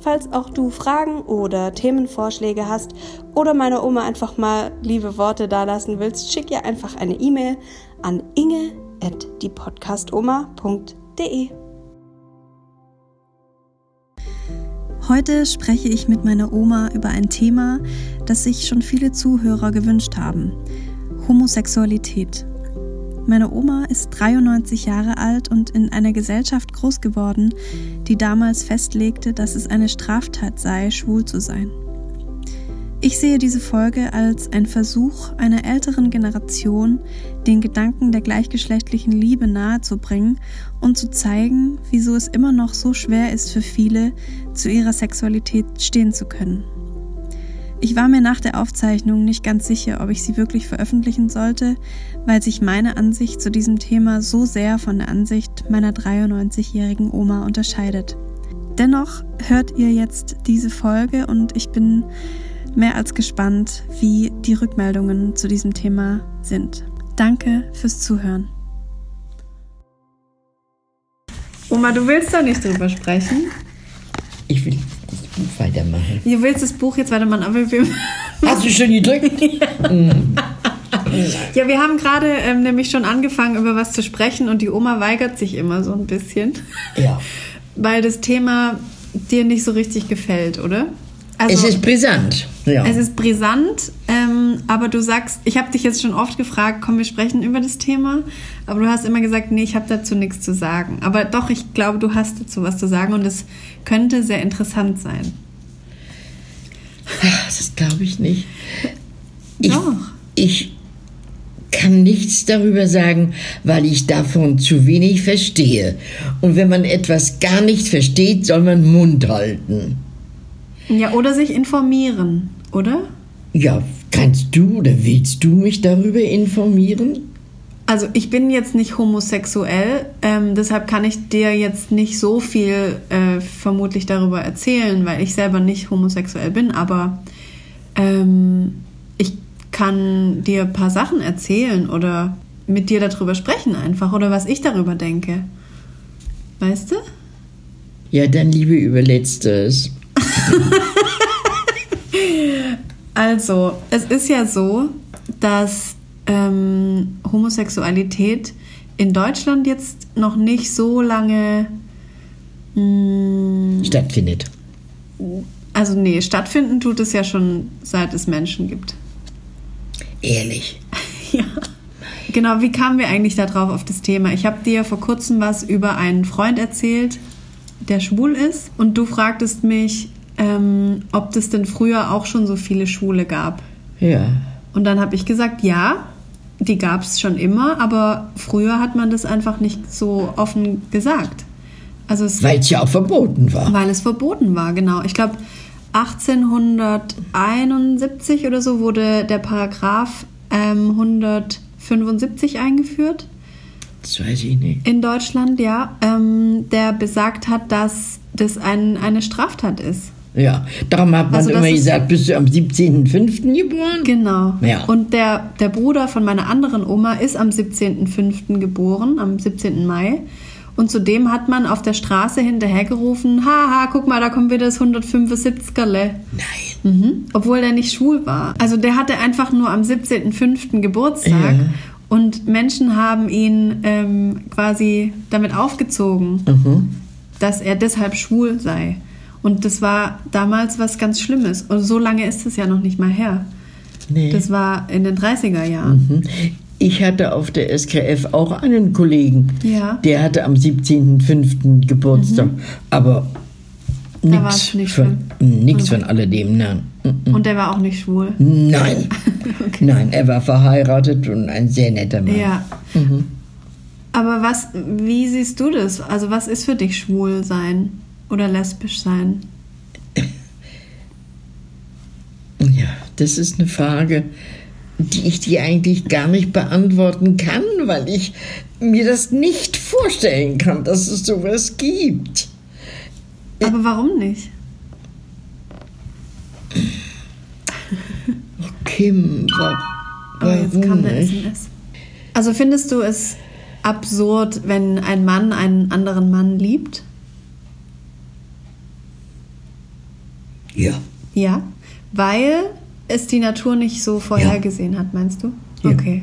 Falls auch du Fragen oder Themenvorschläge hast oder meiner Oma einfach mal liebe Worte dalassen willst, schick ihr einfach eine E-Mail an inge@diepodcastoma.de. Heute spreche ich mit meiner Oma über ein Thema, das sich schon viele Zuhörer gewünscht haben: Homosexualität. Meine Oma ist 93 Jahre alt und in einer Gesellschaft groß geworden, die damals festlegte, dass es eine Straftat sei, schwul zu sein. Ich sehe diese Folge als ein Versuch einer älteren Generation, den Gedanken der gleichgeschlechtlichen Liebe nahezubringen und zu zeigen, wieso es immer noch so schwer ist für viele, zu ihrer Sexualität stehen zu können. Ich war mir nach der Aufzeichnung nicht ganz sicher, ob ich sie wirklich veröffentlichen sollte, weil sich meine Ansicht zu diesem Thema so sehr von der Ansicht meiner 93-jährigen Oma unterscheidet. Dennoch hört ihr jetzt diese Folge und ich bin mehr als gespannt, wie die Rückmeldungen zu diesem Thema sind. Danke fürs Zuhören. Oma, du willst doch nicht drüber sprechen. Ich will Buch weitermachen. Du willst das Buch jetzt weitermachen, aber wir. Hast du schon gedrückt? ja, wir haben gerade ähm, nämlich schon angefangen, über was zu sprechen und die Oma weigert sich immer so ein bisschen. Ja. Weil das Thema dir nicht so richtig gefällt, oder? Also, es ist brisant. Ja. Es ist brisant, ähm, aber du sagst, ich habe dich jetzt schon oft gefragt, komm, wir sprechen über das Thema, aber du hast immer gesagt, nee, ich habe dazu nichts zu sagen. Aber doch, ich glaube, du hast dazu was zu sagen und es könnte sehr interessant sein. Das glaube ich nicht. Ich, doch. Ich kann nichts darüber sagen, weil ich davon zu wenig verstehe. Und wenn man etwas gar nicht versteht, soll man Mund halten. Ja, oder sich informieren, oder? Ja, kannst du oder willst du mich darüber informieren? Also ich bin jetzt nicht homosexuell, ähm, deshalb kann ich dir jetzt nicht so viel äh, vermutlich darüber erzählen, weil ich selber nicht homosexuell bin, aber ähm, ich kann dir ein paar Sachen erzählen oder mit dir darüber sprechen einfach oder was ich darüber denke. Weißt du? Ja, dann liebe über Letztes. also, es ist ja so, dass ähm, Homosexualität in Deutschland jetzt noch nicht so lange mh, hm, stattfindet. Also nee, stattfinden tut es ja schon seit es Menschen gibt. Ehrlich. ja. Genau, wie kamen wir eigentlich darauf auf das Thema? Ich habe dir vor kurzem was über einen Freund erzählt, der schwul ist. Und du fragtest mich, ähm, ob das denn früher auch schon so viele Schwule gab. Ja. Und dann habe ich gesagt, ja, die gab es schon immer, aber früher hat man das einfach nicht so offen gesagt. Also weil es ja auch verboten war. Weil es verboten war, genau. Ich glaube, 1871 oder so wurde der Paragraph ähm, 175 eingeführt. Das weiß ich nicht. In Deutschland, ja. Ähm, der besagt hat, dass das ein, eine Straftat ist. Ja, darum hat man also immer gesagt, bist du am 17.05. geboren? Genau. Ja. Und der, der Bruder von meiner anderen Oma ist am 17.05. geboren, am 17. Mai. Und zudem hat man auf der Straße hinterhergerufen, haha, guck mal, da kommt wieder das 175erle. Nein. Mhm. Obwohl der nicht schwul war. Also der hatte einfach nur am 17.05. Geburtstag. Ja. Und Menschen haben ihn ähm, quasi damit aufgezogen, mhm. dass er deshalb schwul sei. Und das war damals was ganz Schlimmes. Und so lange ist es ja noch nicht mal her. Nee. Das war in den 30er Jahren. Mhm. Ich hatte auf der SKF auch einen Kollegen, ja. der hatte am 17.05. Geburtstag. Mhm. Aber nichts von, nix von alledem, nein. Mhm. Und der war auch nicht schwul? Nein. okay. Nein, er war verheiratet und ein sehr netter Mann. Ja. Mhm. Aber was, wie siehst du das? Also was ist für dich schwul sein? Oder lesbisch sein? Ja, das ist eine Frage, die ich dir eigentlich gar nicht beantworten kann, weil ich mir das nicht vorstellen kann, dass es sowas gibt. Aber warum nicht? Kim, wa Oh, jetzt warum kam nicht? SMS. Also findest du es absurd, wenn ein Mann einen anderen Mann liebt? Ja. Ja. Weil es die Natur nicht so vorhergesehen hat, meinst du? Ja. Okay.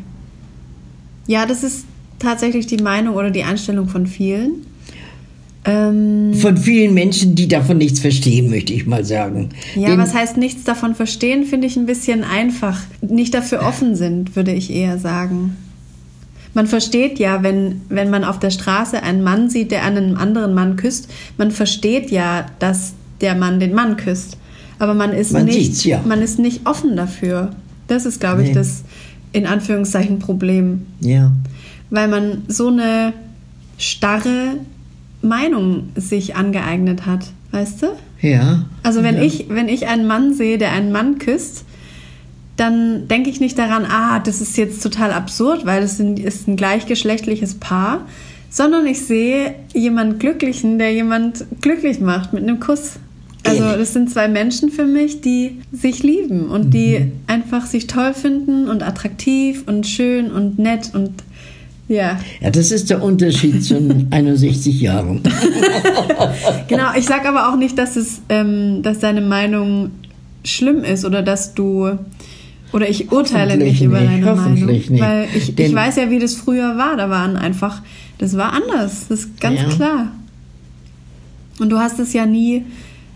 Ja, das ist tatsächlich die Meinung oder die Einstellung von vielen. Ähm, Von vielen Menschen, die davon nichts verstehen, möchte ich mal sagen. ja, Denn- was heißt nichts davon verstehen, finde ich ein bisschen einfach. Nicht dafür offen sind, würde ich eher sagen. Man versteht ja, wenn, wenn man auf der Straße einen Mann sieht, der einen anderen Mann küsst, man versteht ja, dass der Mann den Mann küsst. Aber man ist, Man nicht, ja. man ist nicht offen dafür. Das ist, glaube ich, Nee. das in Anführungszeichen Problem. Ja. Weil man so eine starre Meinung sich angeeignet hat, weißt du? Ja. Also wenn ja. ich, wenn ich einen Mann sehe, der einen Mann küsst, dann denke ich nicht daran, ah, das ist jetzt total absurd, weil das sind, ist ein gleichgeschlechtliches Paar, sondern ich sehe jemand Glücklichen, der jemand glücklich macht mit einem Kuss. Also das sind zwei Menschen für mich, die sich lieben und die einfach sich toll finden und attraktiv und schön und nett und ja. Ja, das ist der Unterschied zu 61 Jahren. Genau, ich sage aber auch nicht, dass es, ähm, dass deine Meinung schlimm ist oder dass du oder ich urteile nicht über nicht, deine hoffentlich Meinung, nicht. weil ich, ich weiß ja, wie das früher war. Da waren einfach, das war anders, das ist ganz Ja. klar. Und du hast es ja nie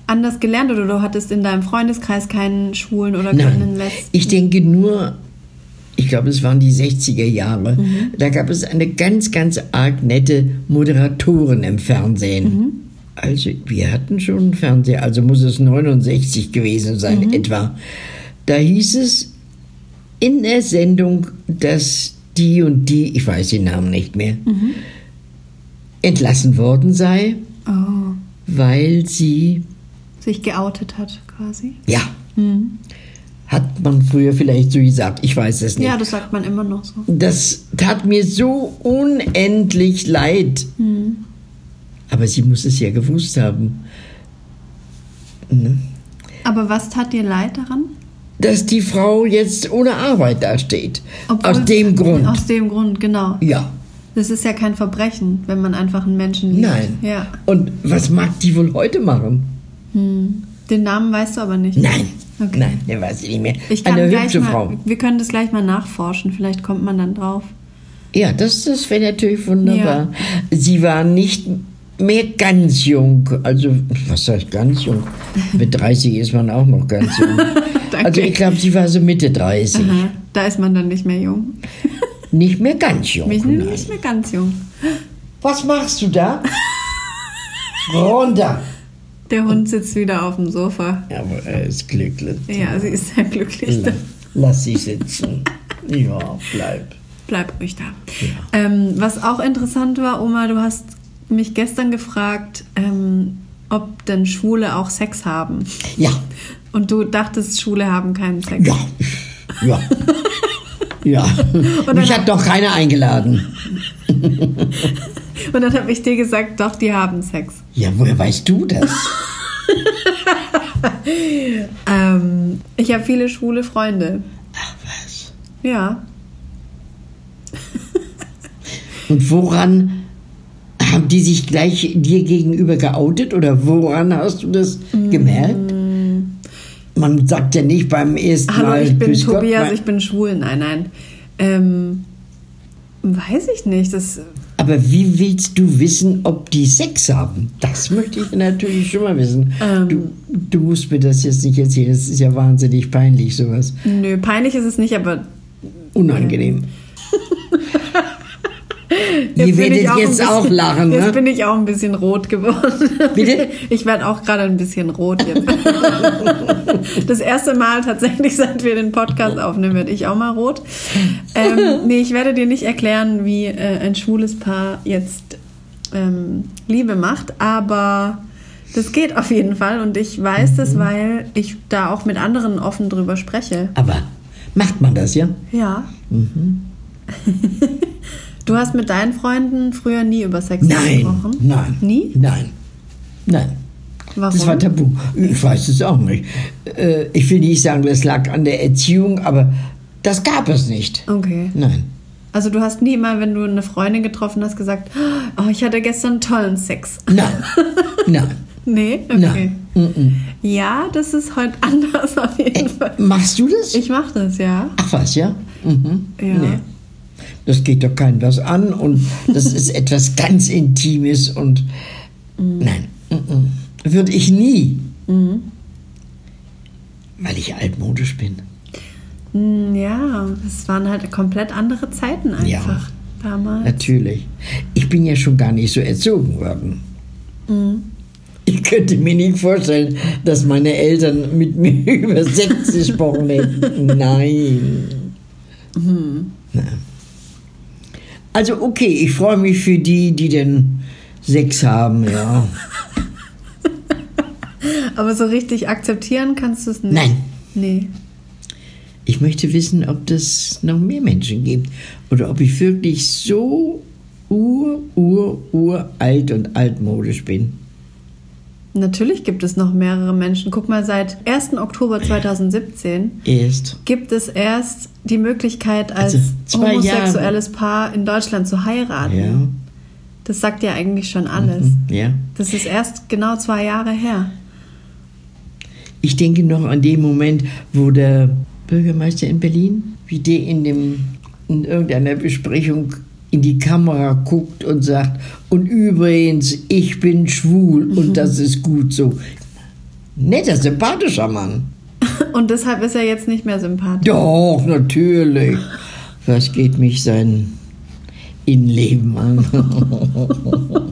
anders gelernt oder du hattest in deinem Freundeskreis keinen Schwulen oder keinen Nein, Lesben. ich denke nur, ich glaube, es waren die 60er Jahre. Mhm. Da gab es eine ganz, ganz arg nette Moderatorin im Fernsehen. Mhm. Also, wir hatten schon einen Fernseher, also muss es 69 gewesen sein, Mhm. etwa. Da hieß es in der Sendung, dass die und die, ich weiß den Namen nicht mehr, Mhm. entlassen worden sei, Oh, weil sie, sich geoutet hat quasi. ja, hat man früher vielleicht so gesagt, ich weiß es nicht. Ja, das sagt man immer noch so. Das tat mir so unendlich leid. Aber sie muss es ja gewusst haben, Aber was tat dir leid daran? dass die Frau jetzt ohne Arbeit dasteht. Obwohl- Aus dem Grund. Aus dem Grund, genau. ja. Das ist ja kein Verbrechen, wenn man einfach einen Menschen liebt. Nein. Ja. Und was mag die wohl heute machen? Den Namen weißt du aber nicht. Nein. Okay. Nein, der weiß ich nicht mehr. Ich Eine hübsche mal, Frau. Wir können das gleich mal nachforschen. Vielleicht kommt man dann drauf. Ja, das, das wäre natürlich wunderbar. Sie war nicht mehr ganz jung. Also, was heißt ganz jung? Mit 30 ist man auch noch ganz jung. Also, ich glaube, sie war so Mitte 30. Aha. Da ist man dann nicht mehr jung. Nicht mehr ganz jung. Bin nicht mehr ganz jung. Was machst du da? Runter. Der Hund sitzt wieder auf dem Sofa. Aber er ist glücklich. Ja, sie ist sehr glücklich. Lass, lass sie sitzen. Ja, bleib. Bleib ruhig da. Ähm, was auch interessant war, Oma, du hast mich gestern gefragt, ähm, ob denn Schwule auch Sex haben. Ja, Und du dachtest, Schwule haben keinen Sex. ja, ja. Ja, mich hat doch keiner eingeladen. Und dann habe ich dir gesagt, doch, die haben Sex. Ja, woher weißt du das? Ähm, ich habe viele schwule Freunde. Ach was. Ja. Und woran haben die sich gleich dir gegenüber geoutet oder woran hast du das gemerkt? Man sagt ja nicht beim ersten Hallo, Mal. ich bin Gott, Tobias, mein- ich bin schwul. Nein, nein. Ähm, weiß ich nicht. Das, Aber wie willst du wissen, ob die Sex haben? Das möchte ich natürlich schon mal wissen. Ähm. du, du musst mir das jetzt nicht erzählen. Das ist ja wahnsinnig peinlich, sowas. nö, peinlich ist es nicht, aber Unangenehm. Jetzt Ihr werdet ich auch jetzt ein auch bisschen- lachen, Jetzt ne? bin ich auch ein bisschen rot geworden. Bitte? Ich werde auch gerade ein bisschen rot jetzt. Das erste Mal tatsächlich, seit wir den Podcast aufnehmen, werde ich auch mal rot. Ähm, nee, ich werde dir nicht erklären, wie äh, ein schwules Paar jetzt ähm, Liebe macht, aber das geht auf jeden Fall und ich weiß Mhm. das, weil ich da auch mit anderen offen drüber spreche. Aber Macht man das, ja? Ja. du hast mit deinen Freunden früher nie über Sex Nein, gesprochen? nein. Nie? Nein, nein. Warum? Das war tabu. Ich weiß es auch nicht. Äh, Ich will nicht sagen, das lag an der Erziehung, aber das gab es nicht. Okay. Nein. Also du hast nie mal, wenn du eine Freundin getroffen hast, gesagt, oh, ich hatte gestern tollen Sex. Nein. Nein. Nee? Okay. Nein. Ja, das ist heute anders auf jeden Fall. Machst du das? Ich mach das, ja. Ach was, ja? Mhm. Ja. Nee. Das geht doch keinem was an und das ist etwas ganz Intimes und nein, mhm. würde ich nie, weil ich altmodisch bin. Hm, Ja, es waren halt komplett andere Zeiten einfach Ja. damals. Natürlich. Ich bin ja schon gar nicht so erzogen worden. Mhm. Ich könnte mir nicht vorstellen, dass meine Eltern mit mir über Sex gesprochen hätten. Nein. Mhm. Nein. Also okay, ich freue mich für die, die denn Sex haben, ja. Aber so richtig akzeptieren kannst du es nicht. Nein. Nee. Ich möchte wissen, ob das noch mehr Menschen gibt oder ob ich wirklich so ur, ur, uralt und altmodisch bin. Natürlich gibt es noch mehrere Menschen. Guck mal, seit 1. Oktober 2017 Erst. gibt es erst die Möglichkeit, als Also homosexuelles Paar in Deutschland zu heiraten. Ja. Mhm. Das sagt ja eigentlich schon alles. Ja. Das ist erst genau zwei Jahre her. Ich denke noch an den Moment, wo der Bürgermeister in Berlin, wie der in, dem, in irgendeiner Besprechung in die Kamera guckt und sagt, und übrigens, ich bin schwul und das ist gut so. Netter, sympathischer Mann. Und deshalb ist er jetzt nicht mehr sympathisch. Doch, natürlich. Was geht mich sein Innenleben an?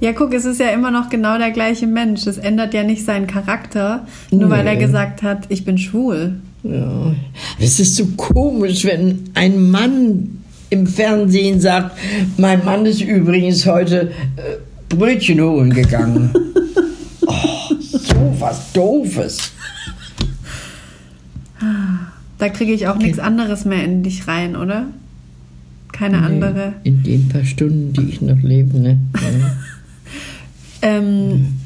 Ja, guck, es ist ja immer noch genau der gleiche Mensch. Das ändert ja nicht seinen Charakter, nur weil er Nee. gesagt hat, ich bin schwul. Ja. Es ist so komisch, wenn ein Mann im Fernsehen sagt, mein Mann ist übrigens heute äh, Brötchen holen gegangen. oh, so was Doofes. Da kriege ich auch nichts anderes mehr in dich rein, oder? Keine andere. In den paar Stunden, die ich noch lebe, ne? Ja. Ähm,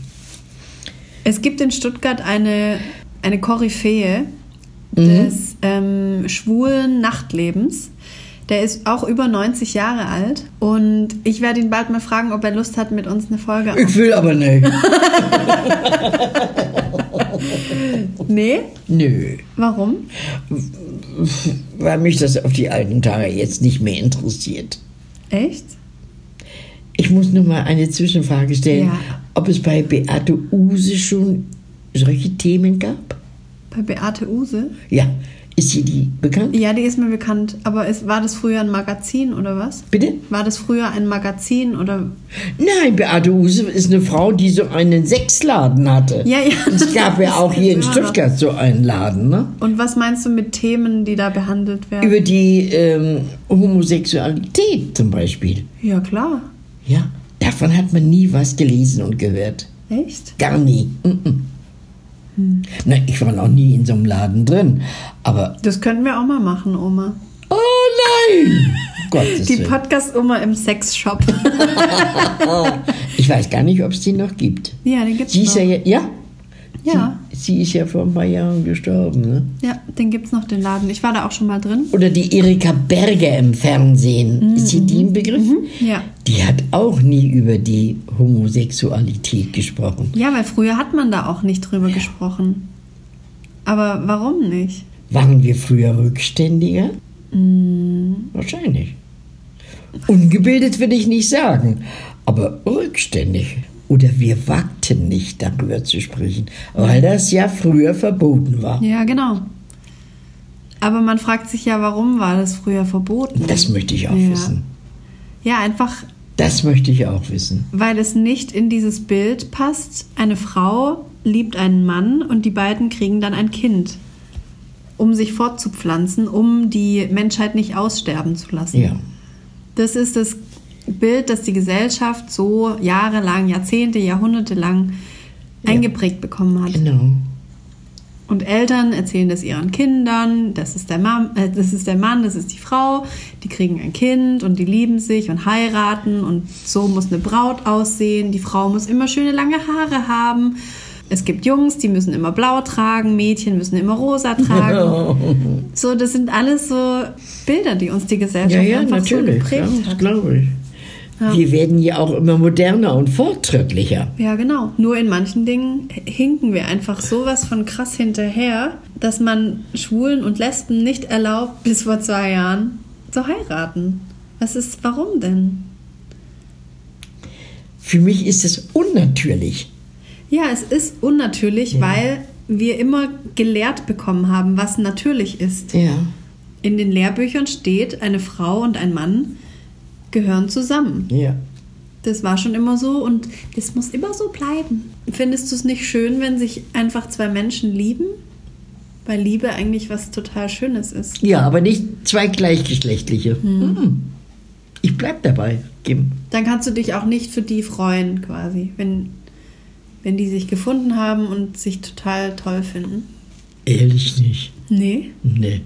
es gibt in Stuttgart eine, eine Koryphäe des ähm, schwulen Nachtlebens. Der ist auch über 90 Jahre alt und ich werde ihn bald mal fragen, ob er Lust hat, mit uns eine Folge Ich will aber nicht. Nee? Nö. Warum? Weil mich das auf die alten Tage jetzt nicht mehr interessiert. Echt? Ich muss nur mal eine Zwischenfrage stellen, Ja. ob es bei Beate Use schon solche Themen gab? Bei Beate Use? Ja, ist hier die bekannt? Ja, die ist mir bekannt. Aber ist, war das früher ein Magazin oder was? Bitte? War das früher ein Magazin oder. Nein, Beate Use ist eine Frau, die so einen Sexladen hatte. Ja, ja. Es gab ja auch hier in. Stuttgart so einen Laden, ne? Und was meinst du mit Themen, die da behandelt werden? Über die ähm, Homosexualität zum Beispiel. ja, klar. Ja, davon hat man nie was gelesen und gehört. Echt? Gar nie. Mm-mm. Na, ich war noch nie in so einem Laden drin. Aber, Das könnten wir auch mal machen, Oma. oh nein! Gottes Die. Podcast-Oma im Sexshop. Ich weiß gar nicht, ob es die noch gibt. ja, den gibt's Sie ist noch. ja, ja? Ja, Sie, sie ist ja vor ein paar Jahren gestorben, ne? ja, den gibt's noch, den Laden. Ich war da auch schon mal drin. Oder die Erika Berger im Fernsehen. Ist hier die ein Begriff? Ja. Die hat auch nie über die Homosexualität gesprochen. Ja, weil früher hat man da auch nicht drüber gesprochen. Aber warum nicht? Waren wir früher rückständiger? Wahrscheinlich. Ungebildet will ich nicht sagen, aber rückständig. Oder wir wagten nicht darüber zu sprechen, weil das ja früher verboten war. Ja, genau. Aber man fragt sich ja, warum war das früher verboten? Das möchte ich auch Ja. wissen. Ja, einfach, Das möchte ich auch wissen. weil es nicht in dieses Bild passt. Eine Frau liebt einen Mann und die beiden kriegen dann ein Kind, um sich fortzupflanzen, um die Menschheit nicht aussterben zu lassen. Ja. Das ist das Bild, das die Gesellschaft so jahrelang, Jahrzehnte, Jahrhunderte lang eingeprägt bekommen hat. Genau. Und Eltern erzählen das ihren Kindern, das ist, der Mann, äh, das ist der Mann, das ist die Frau, die kriegen ein Kind und die lieben sich und heiraten und so muss eine Braut aussehen. Die Frau muss immer schöne lange Haare haben. Es gibt Jungs, die müssen immer blau tragen, Mädchen müssen immer rosa tragen. so, das sind alles so Bilder, die uns die Gesellschaft Ja, ja, einfach natürlich. so Ja, geprägt das hat. glaube ich. Wir werden ja auch immer moderner und fortschrittlicher. Ja, genau. Nur in manchen Dingen hinken wir einfach sowas von krass hinterher, dass man Schwulen und Lesben nicht erlaubt, bis vor zwei Jahren zu heiraten. Was ist, warum denn? Für mich ist es unnatürlich. Ja, es ist unnatürlich, weil wir immer gelehrt bekommen haben, was natürlich ist. Ja. In den Lehrbüchern steht, eine Frau und ein Mann gehören zusammen. Ja. Das war schon immer so und das muss immer so bleiben. Findest du es nicht schön, wenn sich einfach zwei Menschen lieben? Weil Liebe eigentlich was total Schönes ist. Ja, aber nicht zwei gleichgeschlechtliche. Mhm. Ich bleib dabei, Kim. Dann kannst du dich auch nicht für die freuen, quasi, wenn, wenn die sich gefunden haben und sich total toll finden. Ehrlich nicht. Nee. Nee.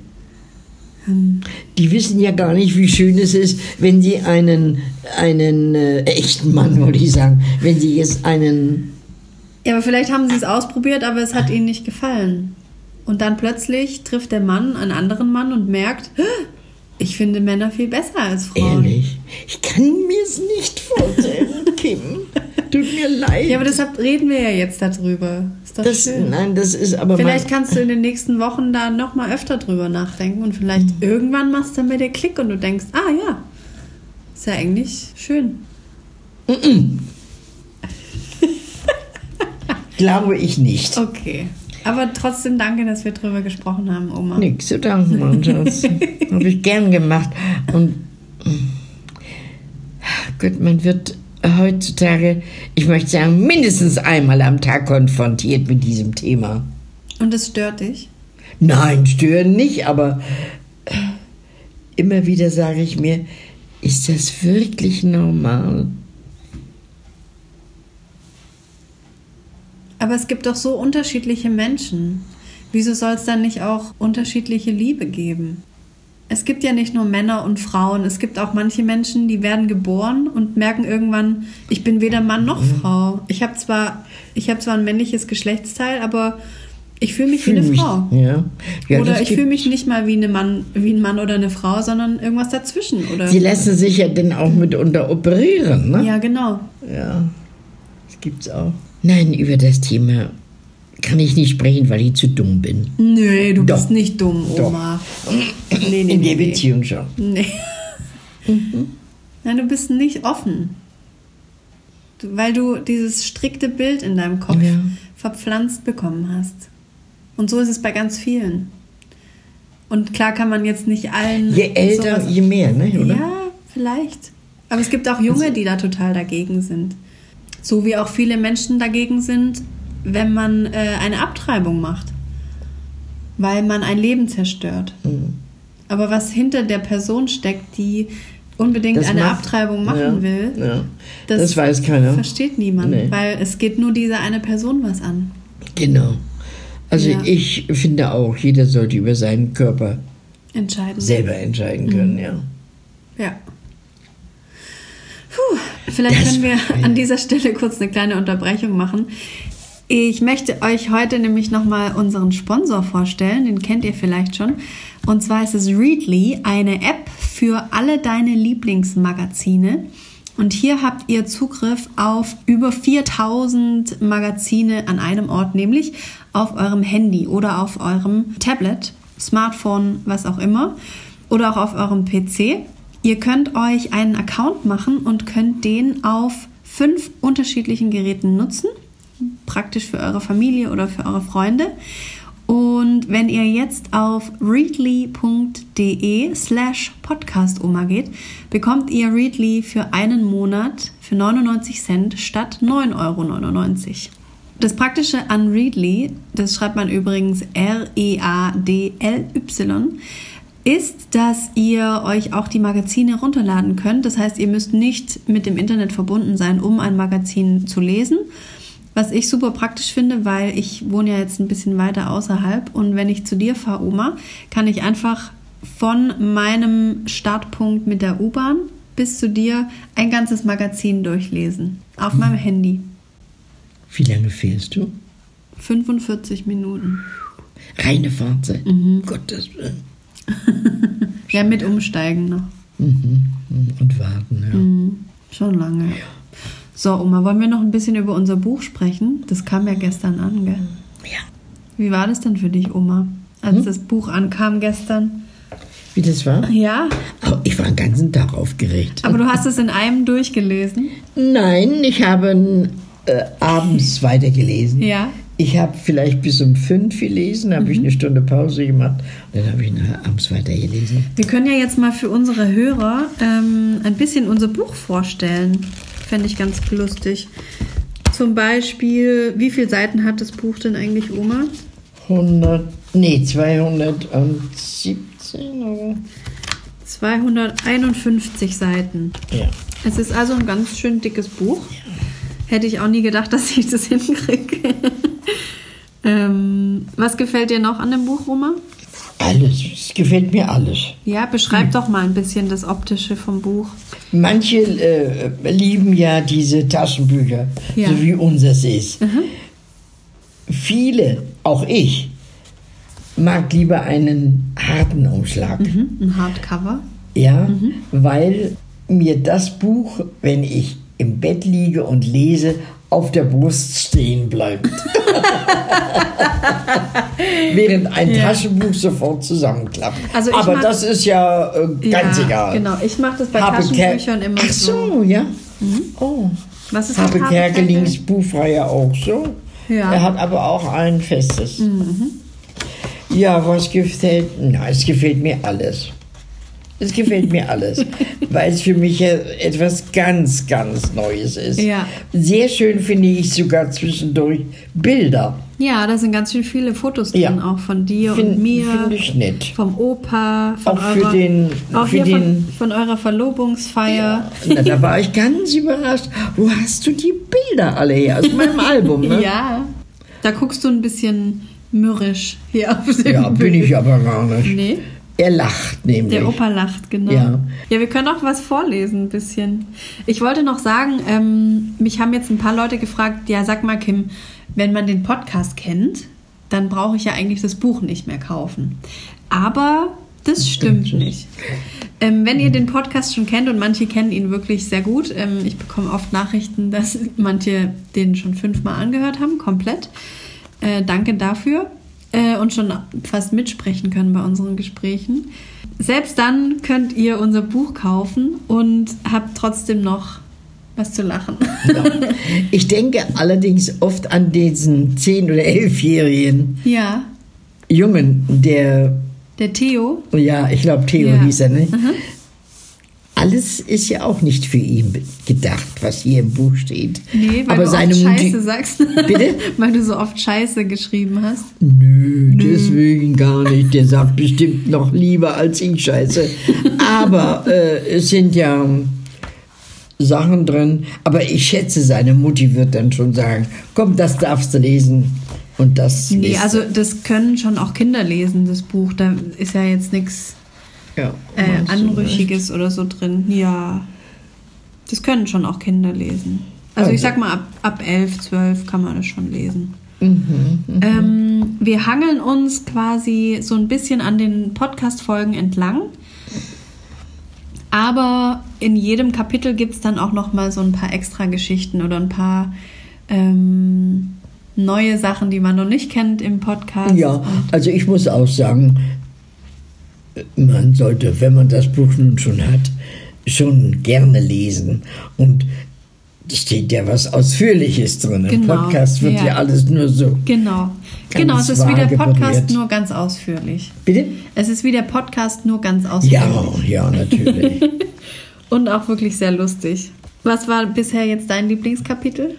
Die wissen ja gar nicht, wie schön es ist, wenn sie einen, einen äh, echten Mann, wollte ich sagen, wenn sie jetzt einen. Ja, aber vielleicht haben sie es ausprobiert, aber es hat ihnen nicht gefallen. Und dann plötzlich trifft der Mann einen anderen Mann und merkt, "Hä, ich finde Männer viel besser als Frauen. Ehrlich? Ich kann mir es nicht vorstellen, Kim. Tut mir leid. Ja, aber deshalb reden wir ja jetzt darüber. Ist doch das, schön. nein, das ist aber Vielleicht kannst du in den nächsten Wochen da noch mal öfter drüber nachdenken und vielleicht Mhm. irgendwann machst du dann mit dir Klick und du denkst, ah ja, ist ja eigentlich schön. glaube ich nicht. Okay. Aber trotzdem danke, dass wir drüber gesprochen haben, Oma. Nichts zu danken, mein Schatz. Habe ich gern gemacht. Und Gott, man wird heutzutage, ich möchte sagen, mindestens einmal am Tag konfrontiert mit diesem Thema. Und es stört dich? Nein, stören nicht, aber immer wieder sage ich mir, ist das wirklich normal? Aber es gibt doch so unterschiedliche Menschen. Wieso soll es dann nicht auch unterschiedliche Liebe geben? Es gibt ja nicht nur Männer und Frauen. Es gibt auch manche Menschen, die werden geboren und merken irgendwann, ich bin weder Mann noch Frau. Ich habe zwar, ich habe zwar ein männliches Geschlechtsteil, aber ich fühle mich wie eine Fühl mich- Frau. Ja. ja oder ich gibt- fühle mich nicht mal wie, eine Mann, wie ein Mann oder eine Frau, sondern irgendwas dazwischen. Oder? Sie lassen sich ja dann auch mitunter operieren, ne? Ja, genau. Ja, das gibt's auch. Nein, über das Thema kann ich nicht sprechen, weil ich zu dumm bin. Nee, du Doch. bist nicht dumm, Doch. Oma. Nee, nee, In nee, der nee. Beziehung schon. Nee. Nein, du bist nicht offen. Weil du dieses strikte Bild in deinem Kopf Ja. verpflanzt bekommen hast. Und so ist es bei ganz vielen. Und klar kann man jetzt nicht allen. Je älter, je mehr, ne? Oder? Ja, vielleicht. Aber es gibt auch Junge, die da total dagegen sind. So wie auch viele Menschen dagegen sind, wenn man äh, eine Abtreibung macht. Weil man ein Leben zerstört. Mhm. Aber was hinter der Person steckt, die unbedingt Das eine macht- Abtreibung machen ja, will, Ja. Das, weiß keiner. versteht niemand. Nee. Weil es geht nur dieser eine Person was an. Genau. Also Ja. ich finde auch, jeder sollte über seinen Körper Entscheidend. selber entscheiden können, Mhm. ja. Ja. Vielleicht können wir an dieser Stelle kurz eine kleine Unterbrechung machen. Ich möchte euch heute nämlich nochmal unseren Sponsor vorstellen, den kennt ihr vielleicht schon. Und zwar ist es Readly, eine App für alle deine Lieblingsmagazine. Und hier habt ihr Zugriff auf über 4000 Magazine an einem Ort, nämlich auf eurem Handy oder auf eurem Tablet, Smartphone, was auch immer, oder auch auf eurem PC. Ihr könnt euch einen Account machen und könnt den auf fünf unterschiedlichen Geräten nutzen. Praktisch für eure Familie oder für eure Freunde. Und wenn ihr jetzt auf readly.de slash podcastoma geht, bekommt ihr Readly für einen Monat für 99 Cent statt 9,99 Euro. Das Praktische an Readly, das schreibt man übrigens R-E-A-D-L-Y, ist, dass ihr euch auch die Magazine runterladen könnt. Das heißt, ihr müsst nicht mit dem Internet verbunden sein, um ein Magazin zu lesen. Was ich super praktisch finde, weil ich wohne ja jetzt ein bisschen weiter außerhalb und wenn ich zu dir fahre, Oma, kann ich einfach von meinem Startpunkt mit der U-Bahn bis zu dir ein ganzes Magazin durchlesen. Auf meinem Handy. Wie lange fährst du? 45 Minuten. Reine Fahrzeit. Mhm. Gottes Willen. Ja, mit Umsteigen noch. Mhm. Und warten, ja. Mhm. Schon lange. So, Oma, wollen wir noch ein bisschen über unser Buch sprechen? Das kam ja gestern an, gell? Ja. Wie war das denn für dich, Oma, als das Buch ankam gestern? Wie das war? Ja, Oh, ich war den ganzen Tag aufgeregt. aber du hast es in einem durchgelesen. Nein, ich habe äh, abends weitergelesen. Ja. Ich habe vielleicht bis um fünf gelesen, habe ich eine Stunde Pause gemacht und dann habe ich nachher abends weitergelesen. Wir können ja jetzt mal für unsere Hörer ähm, ein bisschen unser Buch vorstellen. Fände ich ganz lustig. Zum Beispiel, wie viele Seiten hat das Buch denn eigentlich, Oma? 100, nee, 217 oder? 251 Seiten. Ja. Es ist also ein ganz schön dickes Buch. Hätte ich auch nie gedacht, dass ich das hinkriege. ähm, was gefällt dir noch an dem Buch, Oma? Alles, es gefällt mir alles. Ja, beschreib doch mal ein bisschen das Optische vom Buch. Manche äh, lieben ja diese Taschenbücher, Ja. so wie unseres ist. Viele, auch ich, mag lieber einen harten Umschlag. Mhm, ein Hardcover. Ja, weil mir das Buch, wenn ich im Bett liege und lese, auf der Brust stehen bleibt. Während ein Ja. Taschenbuch sofort zusammenklappt. Also Aber mag- das ist ja äh, ganz ja, egal. Genau, ich mache das bei Habe Taschenbüchern immer Ach so, ja. Oh. Was ist Habe Kerkelings Buch war ja auch so. Ja. Mhm. Er hat aber auch ein festes. Ja, was gefällt? Na, es gefällt mir alles. Es gefällt mir alles, weil es für mich ja etwas ganz, ganz Neues ist. Ja. Sehr schön finde ich sogar zwischendurch Bilder. Ja, da sind ganz schön viele Fotos drin, Ja. auch von dir Find- und mir. Finde ich nett. Vom Opa, von Auch für eurer, den- auch für hier von, den- von eurer Verlobungsfeier. Na, da war ich ganz überrascht. Wo hast du die Bilder alle her? Aus meinem Album, ne? Ja. Da guckst du ein bisschen mürrisch hier auf dem Ja, bin Bild. ich aber gar nicht. Nee, Er lacht nämlich. der Opa lacht, genau. Ja. ja, wir können auch was vorlesen, ein bisschen. Ich wollte noch sagen, ähm, mich haben jetzt ein paar Leute gefragt, ja, sag mal, Kim, wenn man den Podcast kennt, dann brauche ich ja eigentlich das Buch nicht mehr kaufen. Aber das stimmt nicht. Ähm, wenn ihr den Podcast schon kennt und manche kennen ihn wirklich sehr gut, ähm, ich bekomme oft Nachrichten, dass manche den schon fünfmal angehört haben, komplett. Äh, danke dafür äh, und schon fast mitsprechen können bei unseren Gesprächen. Selbst dann könnt ihr unser Buch kaufen und habt trotzdem noch was zu lachen. Ich denke allerdings oft an diesen 10- oder 11-jährigen ja, Jungen, der, der Theo. ja, ich glaube Theo Ja. hieß er, ne? Alles ist ja auch nicht für ihn gedacht, was hier im Buch steht. Nee, weil Aber du seine oft Mutti- Scheiße sagst. Bitte? weil du so oft Scheiße geschrieben hast. Nö, deswegen gar nicht. Der sagt bestimmt noch lieber als ich Scheiße. Aber äh, es sind ja Sachen drin. Aber ich schätze, seine Mutti wird dann schon sagen, komm, das darfst du lesen. Und das Nee, also das können schon auch Kinder lesen, das Buch. Da ist ja jetzt nichts ja, äh, Anrüchiges oder so drin. Ja, das können schon auch Kinder lesen. Also, ich Also. sag mal, ab, ab 11, 12 kann man das schon lesen. Mhm, Ähm, wir hangeln uns quasi so ein bisschen an den Podcast-Folgen entlang. Aber in jedem Kapitel gibt es dann auch noch mal so ein paar extra Geschichten oder ein paar ähm, neue Sachen, die man noch nicht kennt im Podcast. Ja, also ich muss auch sagen, man sollte, wenn man das Buch nun schon hat, schon gerne lesen. Und steht ja was Ausführliches drin. Im Genau, Podcast wird ja. ja. alles nur so. Genau. Genau, es ist wie der Podcast berührt. nur ganz ausführlich. Bitte? Es ist wie der Podcast nur ganz ausführlich. Ja, ja, natürlich. Und auch wirklich sehr lustig. Was war bisher jetzt dein Lieblingskapitel?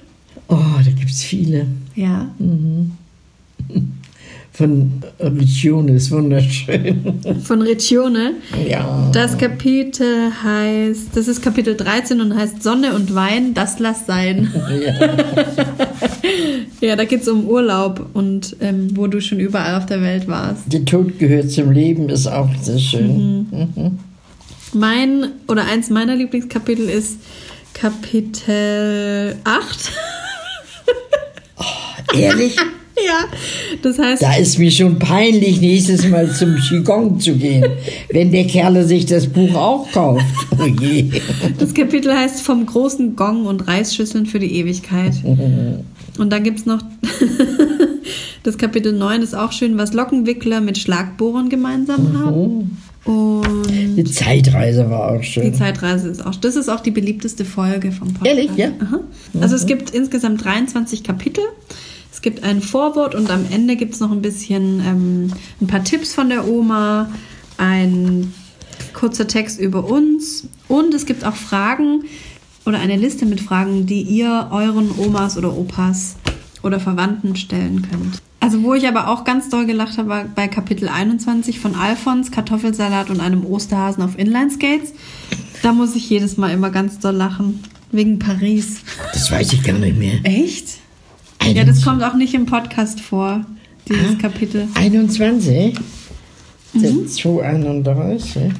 oh, da gibt es viele. Ja. von Riccione ist wunderschön. Von Riccione. Ja. Das Kapitel heißt, das ist Kapitel 13 und heißt Sonne und Wein, das lass sein. ja. Ja, da geht es um Urlaub und ähm, wo du schon überall auf der Welt warst. Der Tod gehört zum Leben ist auch sehr schön. Mhm. Mein oder eins meiner Lieblingskapitel ist Kapitel 8. Ehrlich? ja, das heißt, Da ist mir schon peinlich, nächstes Mal zum Qigong zu gehen, wenn der Kerl sich das Buch auch kauft. Oh je. das Kapitel heißt Vom großen Gong und Reisschüsseln für die Ewigkeit. Und dann gibt es noch das Kapitel 9 ist auch schön, was Lockenwickler mit Schlagbohrern gemeinsam haben. Und Die Zeitreise war auch die schön. Zeitreise ist auch. Das ist auch die beliebteste Folge vom Podcast. Ehrlich, ja? Aha. Also es gibt insgesamt 23 Kapitel. Es gibt ein Vorwort und am Ende gibt es noch ein bisschen ähm, ein paar Tipps von der Oma, ein kurzer Text über uns und es gibt auch Fragen oder eine Liste mit Fragen, die ihr euren Omas oder Opas oder Verwandten stellen könnt. Also wo ich aber auch ganz doll gelacht habe, war bei Kapitel 21 von Alfons, Kartoffelsalat und einem Osterhasen auf Inlineskates. Da muss ich jedes Mal immer ganz doll lachen. Wegen Paris. Das weiß ich gar nicht mehr. Echt? Ja, das kommt auch nicht im Podcast vor, dieses Kapitel. 21? Mhm. 231?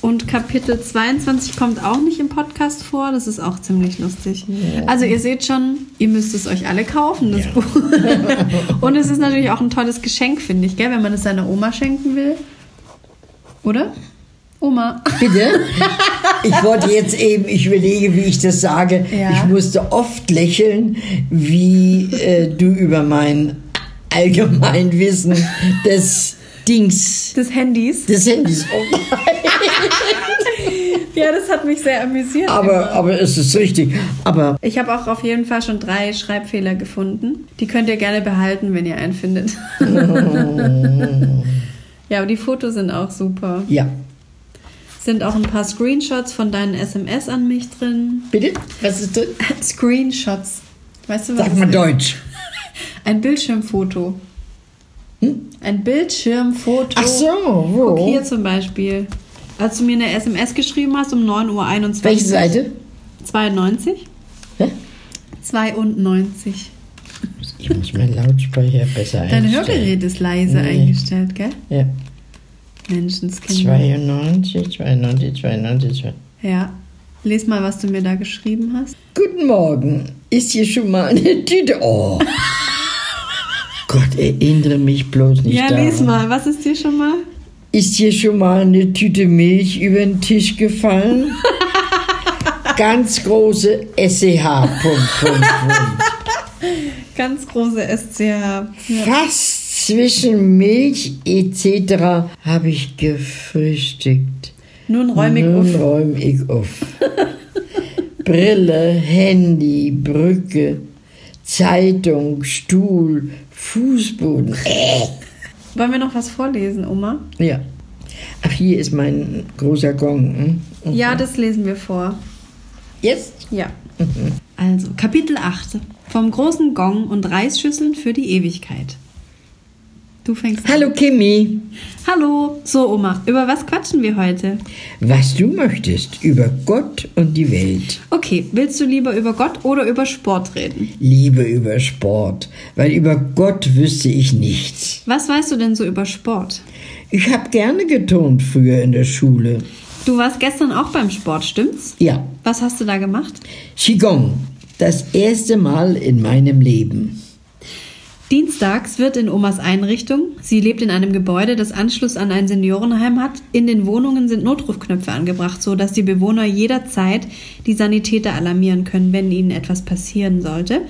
Und Kapitel 22 kommt auch nicht im Podcast vor. Das ist auch ziemlich lustig. Also ihr seht schon, ihr müsst es euch alle kaufen, das Ja. Buch. Und es ist natürlich auch ein tolles Geschenk, finde ich, gell? wenn man es seiner Oma schenken will. Oder? Oma. Bitte? Ich wollte jetzt eben, ich überlege, wie ich das sage. Ja. Ich musste oft lächeln, wie äh, du über mein Allgemeinwissen des Dings, Des Handys. des Handys. Oh, Ja, das hat mich sehr amüsiert. aber, aber es ist richtig. Aber Ich habe auch auf jeden Fall schon drei Schreibfehler gefunden. Die könnt ihr gerne behalten, wenn ihr einen findet. ja, aber die Fotos sind auch super. ja, Sind auch ein paar Screenshots von deinen SMS an mich drin. bitte? Was ist das? Screenshots. Weißt du was? Sag mal ist? Deutsch. Ein Bildschirmfoto. Ein Bildschirmfoto. Hm? Ach so, wo? Guck hier zum Beispiel. Als du mir eine SMS geschrieben hast um 9.21 Uhr. Welche Seite? 92? Hä? 92. Ich muss meinen Lautsprecher besser Dein einstellen. Hörgerät ist leise Nee. eingestellt, gell? Ja. Menschenskinder. 92, 92, 92, 92. Ja. Lies mal, was du mir da geschrieben hast. Guten Morgen. Ist hier schon mal eine Tüte? Oh. Gott, erinnere mich bloß nicht ja, daran. lies mal. Was ist dir schon mal? Ist hier schon mal eine Tüte Milch über den Tisch gefallen? Ganz große SCH. Punkt, Punkt, Punkt. Ganz große SCH. Ja. Fast zwischen Milch etc. habe ich gefrühstückt. Nun räum ich Nun auf. räum ich auf. Brille, Handy, Brücke, Zeitung, Stuhl, Fußboden. Äh. Wollen wir noch was vorlesen, Oma? Ja. Ach, hier ist mein großer Gong. hm? Ja, das lesen wir vor. Jetzt? Ja. Also, Kapitel 8. Vom großen Gong und Reisschüsseln für die Ewigkeit. Du fängst an. Hallo Kimi. Hallo. So, Oma, über was quatschen wir heute? Was du möchtest über Gott und die Welt. Okay, willst du lieber über Gott oder über Sport reden? Liebe über Sport, weil über Gott wüsste ich nichts. Was weißt du denn so über Sport? Ich habe gerne geturnt früher in der Schule. Du warst gestern auch beim Sport, stimmt's? Ja, Was hast du da gemacht? Qigong. Das erste Mal in meinem Leben. Dienstags wird in Omas Einrichtung, sie lebt in einem Gebäude, das Anschluss an ein Seniorenheim hat, in den Wohnungen sind Notrufknöpfe angebracht, so dass die Bewohner jederzeit die Sanitäter alarmieren können, wenn ihnen etwas passieren sollte.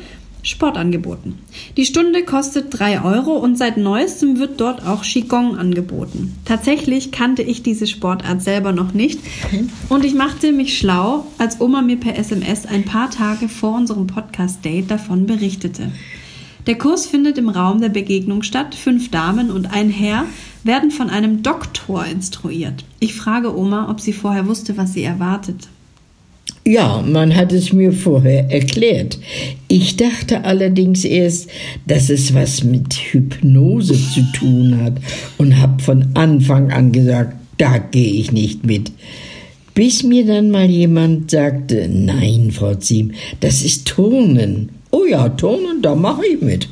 Sport angeboten. Die Stunde kostet 3 Euro und seit neuestem wird dort auch Qigong angeboten. Tatsächlich kannte ich diese Sportart selber noch nicht und ich machte mich schlau, als Oma mir per SMS ein paar Tage vor unserem Podcast-Date davon berichtete. Der Kurs findet im Raum der Begegnung statt. Fünf Damen und ein Herr werden von einem Doktor instruiert. Ich frage Oma, ob sie vorher wusste, was sie erwartet. Ja, man hat es mir vorher erklärt. Ich dachte allerdings erst, dass es was mit Hypnose zu tun hat und habe von Anfang an gesagt, da gehe ich nicht mit. Bis mir dann mal jemand sagte, nein, Frau Ziem, das ist Turnen. Oh ja, Turnen, da mache ich mit.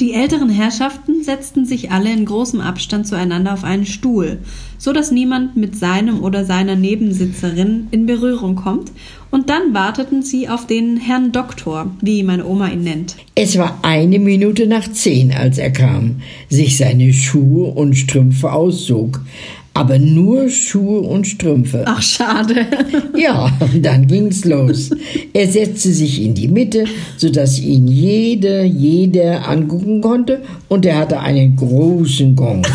Die älteren Herrschaften setzten sich alle in großem Abstand zueinander auf einen Stuhl, so dass niemand mit seinem oder seiner Nebensitzerin in Berührung kommt, und dann warteten sie auf den Herrn Doktor, wie meine Oma ihn nennt. Es war eine Minute nach zehn, als er kam, sich seine Schuhe und Strümpfe auszog, aber nur Schuhe und Strümpfe. Ach, schade. Ja, dann ging's los. Er setzte sich in die Mitte, sodass ihn jede, jeder angucken konnte, und er hatte einen großen Gong.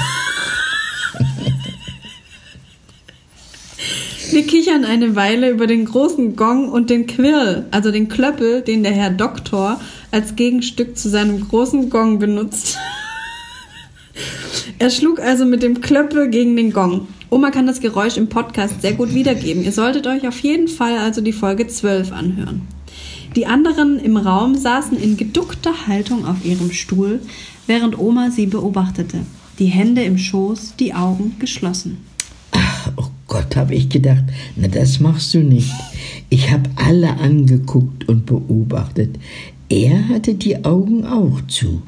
Wir kichern eine Weile über den großen Gong und den Quirl, also den Klöppel, den der Herr Doktor als Gegenstück zu seinem großen Gong benutzt. Er schlug also mit dem Klöppel gegen den Gong. Oma kann das Geräusch im Podcast sehr gut wiedergeben. Ihr solltet euch auf jeden Fall also die Folge 12 anhören. Die anderen im Raum saßen in geduckter Haltung auf ihrem Stuhl, während Oma sie beobachtete. Die Hände im Schoß, die Augen geschlossen. Ach, oh Gott, habe ich gedacht, na das machst du nicht. Ich habe alle angeguckt und beobachtet. Er hatte die Augen auch zu.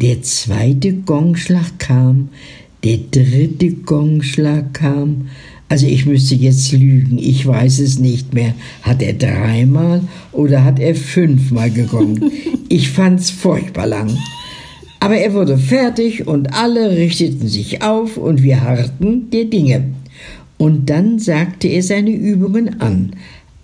Der zweite Gongschlag kam, der dritte Gongschlag kam. Also ich müsste jetzt lügen, ich weiß es nicht mehr. Hat er dreimal oder hat er fünfmal gegongt? Ich fand's furchtbar lang. Aber er wurde fertig und alle richteten sich auf und wir harrten der Dinge. Und dann sagte er seine Übungen an.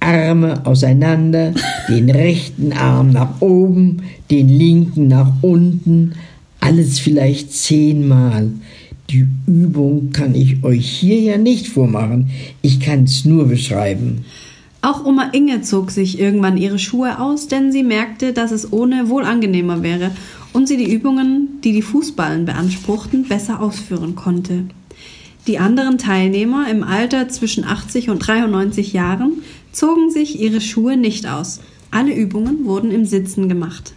Arme auseinander, den rechten Arm nach oben, den linken nach unten, alles vielleicht zehnmal. Die Übung kann ich euch hier ja nicht vormachen, ich kann es nur beschreiben. Auch Oma Inge zog sich irgendwann ihre Schuhe aus, denn sie merkte, dass es ohne wohl angenehmer wäre und sie die Übungen, die die Fußballen beanspruchten, besser ausführen konnte. Die anderen Teilnehmer im Alter zwischen 80 und 93 Jahren zogen sich ihre Schuhe nicht aus. Alle Übungen wurden im Sitzen gemacht.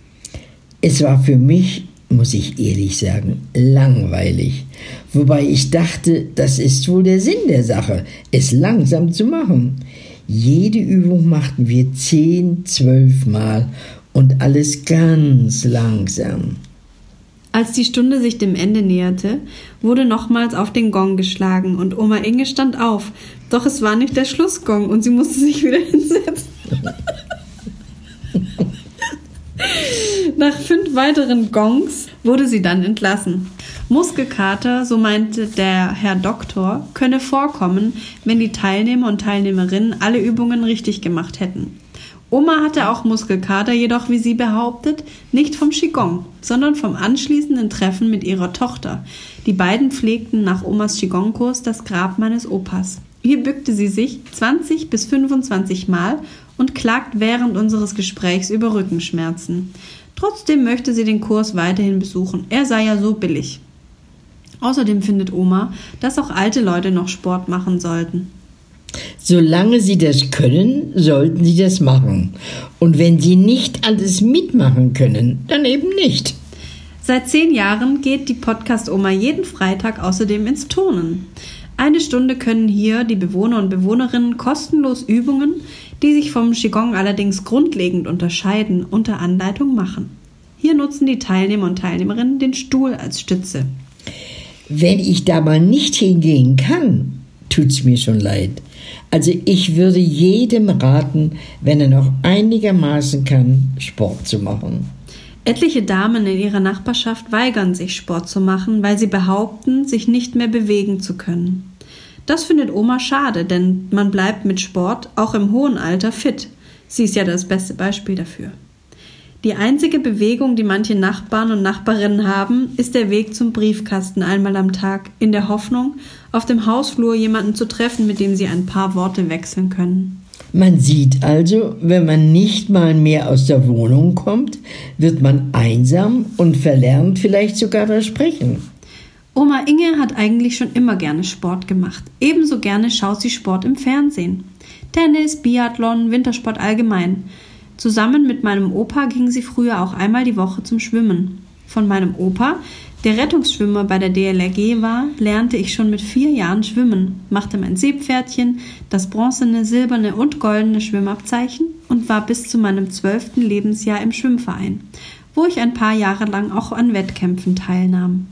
Es war für mich, muss ich ehrlich sagen, langweilig. Wobei ich dachte, das ist wohl der Sinn der Sache, es langsam zu machen. Jede Übung machten wir zehn, zwölf Mal und alles ganz langsam. Als die Stunde sich dem Ende näherte, wurde nochmals auf den Gong geschlagen und Oma Inge stand auf. Doch es war nicht der Schlussgong und sie musste sich wieder hinsetzen. Nach fünf weiteren Gongs wurde sie dann entlassen. Muskelkater, so meinte der Herr Doktor, könne vorkommen, wenn die Teilnehmer und Teilnehmerinnen alle Übungen richtig gemacht hätten. Oma hatte auch Muskelkater, jedoch, wie sie behauptet, nicht vom Qigong, sondern vom anschließenden Treffen mit ihrer Tochter. Die beiden pflegten nach Omas Qigong-Kurs das Grab meines Opas. Hier bückte sie sich 20 bis 25 Mal und klagt während unseres Gesprächs über Rückenschmerzen. Trotzdem möchte sie den Kurs weiterhin besuchen. Er sei ja so billig. Außerdem findet Oma, dass auch alte Leute noch Sport machen sollten. Solange Sie das können, sollten Sie das machen. Und wenn Sie nicht alles mitmachen können, dann eben nicht. Seit zehn Jahren geht die Podcast-Oma jeden Freitag außerdem ins Turnen. Eine Stunde können hier die Bewohner und Bewohnerinnen kostenlos Übungen, die sich vom Qigong allerdings grundlegend unterscheiden, unter Anleitung machen. Hier nutzen die Teilnehmer und Teilnehmerinnen den Stuhl als Stütze. Wenn ich da mal nicht hingehen kann, tut's mir schon leid. Also ich würde jedem raten, wenn er noch einigermaßen kann, Sport zu machen. Etliche Damen in ihrer Nachbarschaft weigern sich, Sport zu machen, weil sie behaupten, sich nicht mehr bewegen zu können. Das findet Oma schade, denn man bleibt mit Sport auch im hohen Alter fit. Sie ist ja das beste Beispiel dafür. Die einzige Bewegung, die manche Nachbarn und Nachbarinnen haben, ist der Weg zum Briefkasten einmal am Tag, in der Hoffnung, auf dem Hausflur jemanden zu treffen, mit dem sie ein paar Worte wechseln können. Man sieht also, wenn man nicht mal mehr aus der Wohnung kommt, wird man einsam und verlernt vielleicht sogar das Sprechen. Oma Inge hat eigentlich schon immer gerne Sport gemacht. Ebenso gerne schaut sie Sport im Fernsehen. Tennis, Biathlon, Wintersport allgemein. Zusammen mit meinem Opa ging sie früher auch einmal die Woche zum Schwimmen. Von meinem Opa, der Rettungsschwimmer bei der DLRG war, lernte ich schon mit vier Jahren schwimmen, machte mein Seepferdchen, das bronzene, silberne und goldene Schwimmabzeichen und war bis zu meinem zwölften Lebensjahr im Schwimmverein, wo ich ein paar Jahre lang auch an Wettkämpfen teilnahm.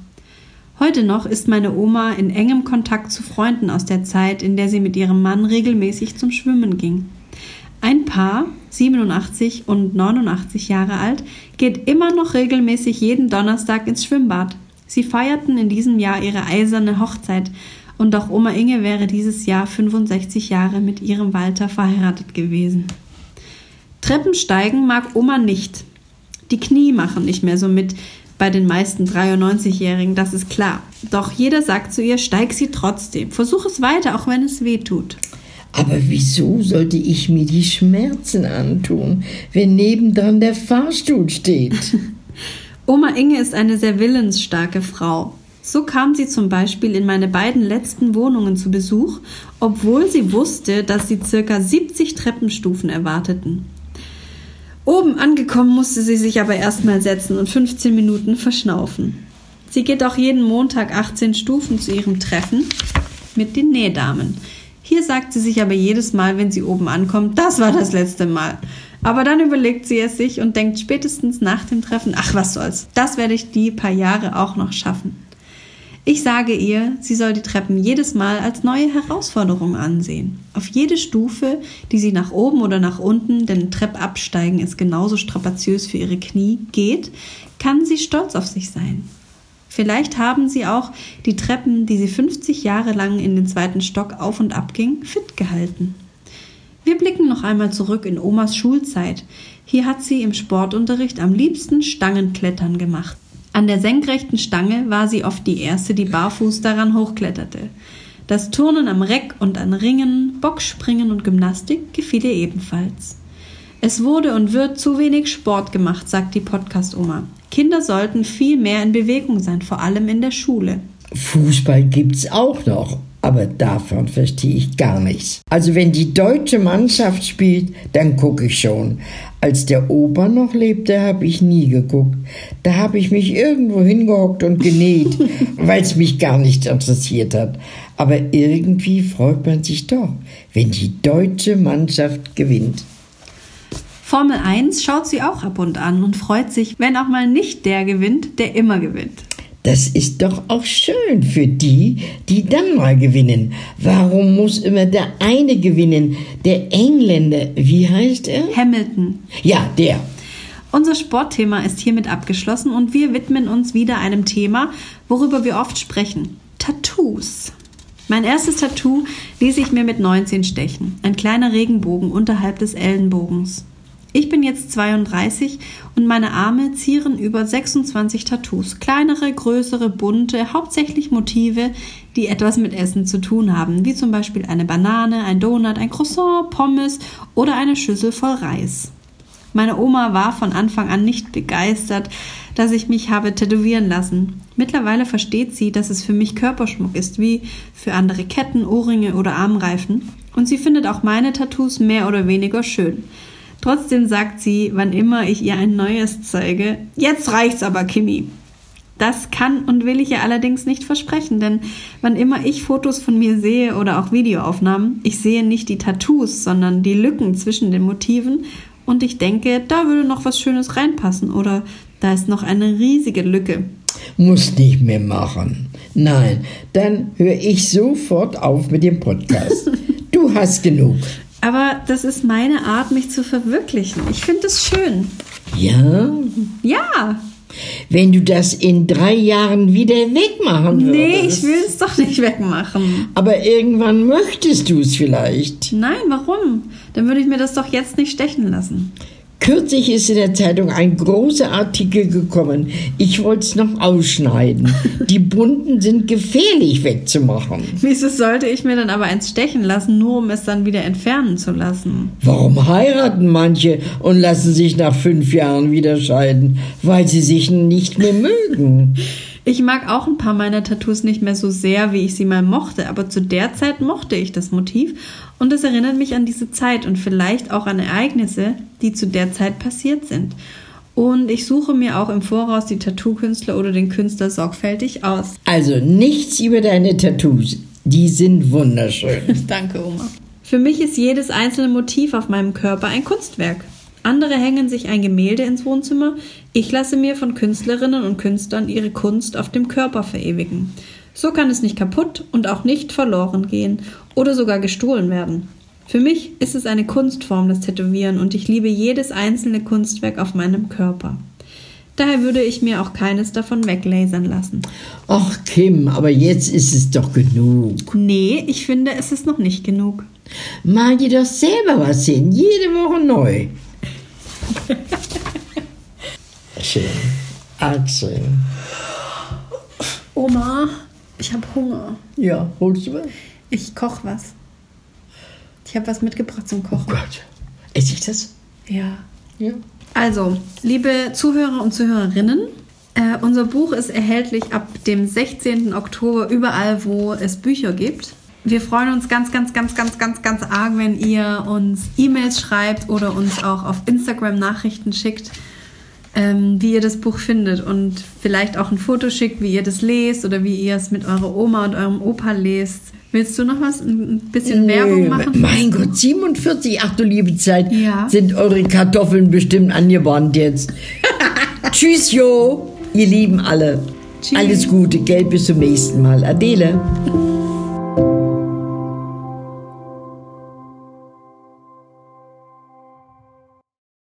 Heute noch ist meine Oma in engem Kontakt zu Freunden aus der Zeit, in der sie mit ihrem Mann regelmäßig zum Schwimmen ging. Ein Paar, 87 und 89 Jahre alt, geht immer noch regelmäßig jeden Donnerstag ins Schwimmbad. Sie feierten in diesem Jahr ihre eiserne Hochzeit und auch Oma Inge wäre dieses Jahr 65 Jahre mit ihrem Walter verheiratet gewesen. Treppensteigen mag Oma nicht. Die Knie machen nicht mehr so mit, bei den meisten 93-Jährigen, das ist klar. Doch jeder sagt zu ihr, steig sie trotzdem. Versuch es weiter, auch wenn es weh tut. Aber wieso sollte ich mir die Schmerzen antun, wenn nebendran der Fahrstuhl steht? Oma Inge ist eine sehr willensstarke Frau. So kam sie zum Beispiel in meine beiden letzten Wohnungen zu Besuch, obwohl sie wusste, dass sie circa 70 Treppenstufen erwarteten. Oben angekommen musste sie sich aber erstmal setzen und 15 Minuten verschnaufen. Sie geht auch jeden Montag 18 Stufen zu ihrem Treffen mit den Nähdamen. Hier sagt sie sich aber jedes Mal, wenn sie oben ankommt, das war das letzte Mal. Aber dann überlegt sie es sich und denkt spätestens nach dem Treffen, ach was soll's, das werde ich die paar Jahre auch noch schaffen. Ich sage ihr, sie soll die Treppen jedes Mal als neue Herausforderung ansehen. Auf jede Stufe, die sie nach oben oder nach unten, denn Treppabsteigen ist genauso strapaziös für ihre Knie, geht, kann sie stolz auf sich sein. Vielleicht haben sie auch die Treppen, die sie 50 Jahre lang in den zweiten Stock auf und ab ging, fit gehalten. Wir blicken noch einmal zurück in Omas Schulzeit. Hier hat sie im Sportunterricht am liebsten Stangenklettern gemacht. An der senkrechten Stange war sie oft die erste, die barfuß daran hochkletterte. Das Turnen am Reck und an Ringen, Bockspringen und Gymnastik gefiel ihr ebenfalls. Es wurde und wird zu wenig Sport gemacht, sagt die Podcast-Oma. Kinder sollten viel mehr in Bewegung sein, vor allem in der Schule. Fußball gibt's auch noch, aber davon verstehe ich gar nichts. Also wenn die deutsche Mannschaft spielt, dann gucke ich schon. Als der Opa noch lebte, habe ich nie geguckt. Da habe ich mich irgendwo hingehockt und genäht, weil es mich gar nicht interessiert hat. Aber irgendwie freut man sich doch, wenn die deutsche Mannschaft gewinnt. Formel 1 schaut sie auch ab und an und freut sich, wenn auch mal nicht der gewinnt, der immer gewinnt. Das ist doch auch schön für die, die dann mal gewinnen. Warum muss immer der eine gewinnen? Der Engländer, wie heißt er? Hamilton. Ja, der. Unser Sportthema ist hiermit abgeschlossen und wir widmen uns wieder einem Thema, worüber wir oft sprechen. Tattoos. Mein erstes Tattoo ließ ich mir mit 19 stechen. Ein kleiner Regenbogen unterhalb des Ellenbogens. Ich bin jetzt 32 und meine Arme zieren über 26 Tattoos. Kleinere, größere, bunte, hauptsächlich Motive, die etwas mit Essen zu tun haben, wie zum Beispiel eine Banane, ein Donut, ein Croissant, Pommes oder eine Schüssel voll Reis. Meine Oma war von Anfang an nicht begeistert, dass ich mich habe tätowieren lassen. Mittlerweile versteht sie, dass es für mich Körperschmuck ist, wie für andere Ketten, Ohrringe oder Armreifen. Und sie findet auch meine Tattoos mehr oder weniger schön. Trotzdem sagt sie, wann immer ich ihr ein neues zeige, jetzt reicht's aber, Kimi. Das kann und will ich ihr allerdings nicht versprechen, denn wann immer ich Fotos von mir sehe oder auch Videoaufnahmen, ich sehe nicht die Tattoos, sondern die Lücken zwischen den Motiven und ich denke, da würde noch was Schönes reinpassen oder da ist noch eine riesige Lücke. Muss nicht mehr machen. Nein, dann höre ich sofort auf mit dem Podcast. Du hast genug. Aber das ist meine Art, mich zu verwirklichen. Ich finde es schön. Ja? Ja. Wenn du das in drei Jahren wieder wegmachen würdest. Nee, ich will es doch nicht wegmachen. Aber irgendwann möchtest du es vielleicht. Nein, warum? Dann würde ich mir das doch jetzt nicht stechen lassen. Kürzlich ist in der Zeitung ein großer Artikel gekommen. Ich wollte es noch ausschneiden. Die bunten sind gefährlich wegzumachen. Wieso sollte ich mir dann aber eins stechen lassen, nur um es dann wieder entfernen zu lassen? Warum heiraten manche und lassen sich nach fünf Jahren wieder scheiden? Weil sie sich nicht mehr mögen. Ich mag auch ein paar meiner Tattoos nicht mehr so sehr, wie ich sie mal mochte, aber zu der Zeit mochte ich das Motiv und es erinnert mich an diese Zeit und vielleicht auch an Ereignisse, die zu der Zeit passiert sind. Und ich suche mir auch im Voraus die Tattoo-Künstler oder den Künstler sorgfältig aus. Also nichts über deine Tattoos. Die sind wunderschön. Danke, Oma. Für mich ist jedes einzelne Motiv auf meinem Körper ein Kunstwerk. Andere hängen sich ein Gemälde ins Wohnzimmer, ich lasse mir von Künstlerinnen und Künstlern ihre Kunst auf dem Körper verewigen. So kann es nicht kaputt und auch nicht verloren gehen oder sogar gestohlen werden. Für mich ist es eine Kunstform, das Tätowieren, und ich liebe jedes einzelne Kunstwerk auf meinem Körper. Daher würde ich mir auch keines davon weglasern lassen. Ach Kim, aber jetzt ist es doch genug. Nee, ich finde, es ist noch nicht genug. Mal dir doch selber was hin, jede Woche neu. Schön. Axel. Oma, ich habe Hunger. Ja, holst du was? Ich koche was. Ich habe was mitgebracht zum Oh Kochen. Gott. Esse ich das? Ja. Ja. Also, liebe Zuhörer und Zuhörerinnen, äh, unser Buch ist erhältlich ab dem 16. Oktober überall, wo es Bücher gibt. Wir freuen uns ganz, ganz, ganz, ganz, ganz, ganz arg, wenn ihr uns E-Mails schreibt oder uns auch auf Instagram Nachrichten schickt, ähm, wie ihr das Buch findet und vielleicht auch ein Foto schickt, wie ihr das lest oder wie ihr es mit eurer Oma und eurem Opa lest. Willst du noch was, ein bisschen Werbung machen? Mein Gott, 47, ach du liebe Zeit, Ja. sind eure Kartoffeln bestimmt angebrannt jetzt. Tschüss, Jo, ihr Lieben alle. Tschüss. Alles Gute, Geld bis zum nächsten Mal. Adele.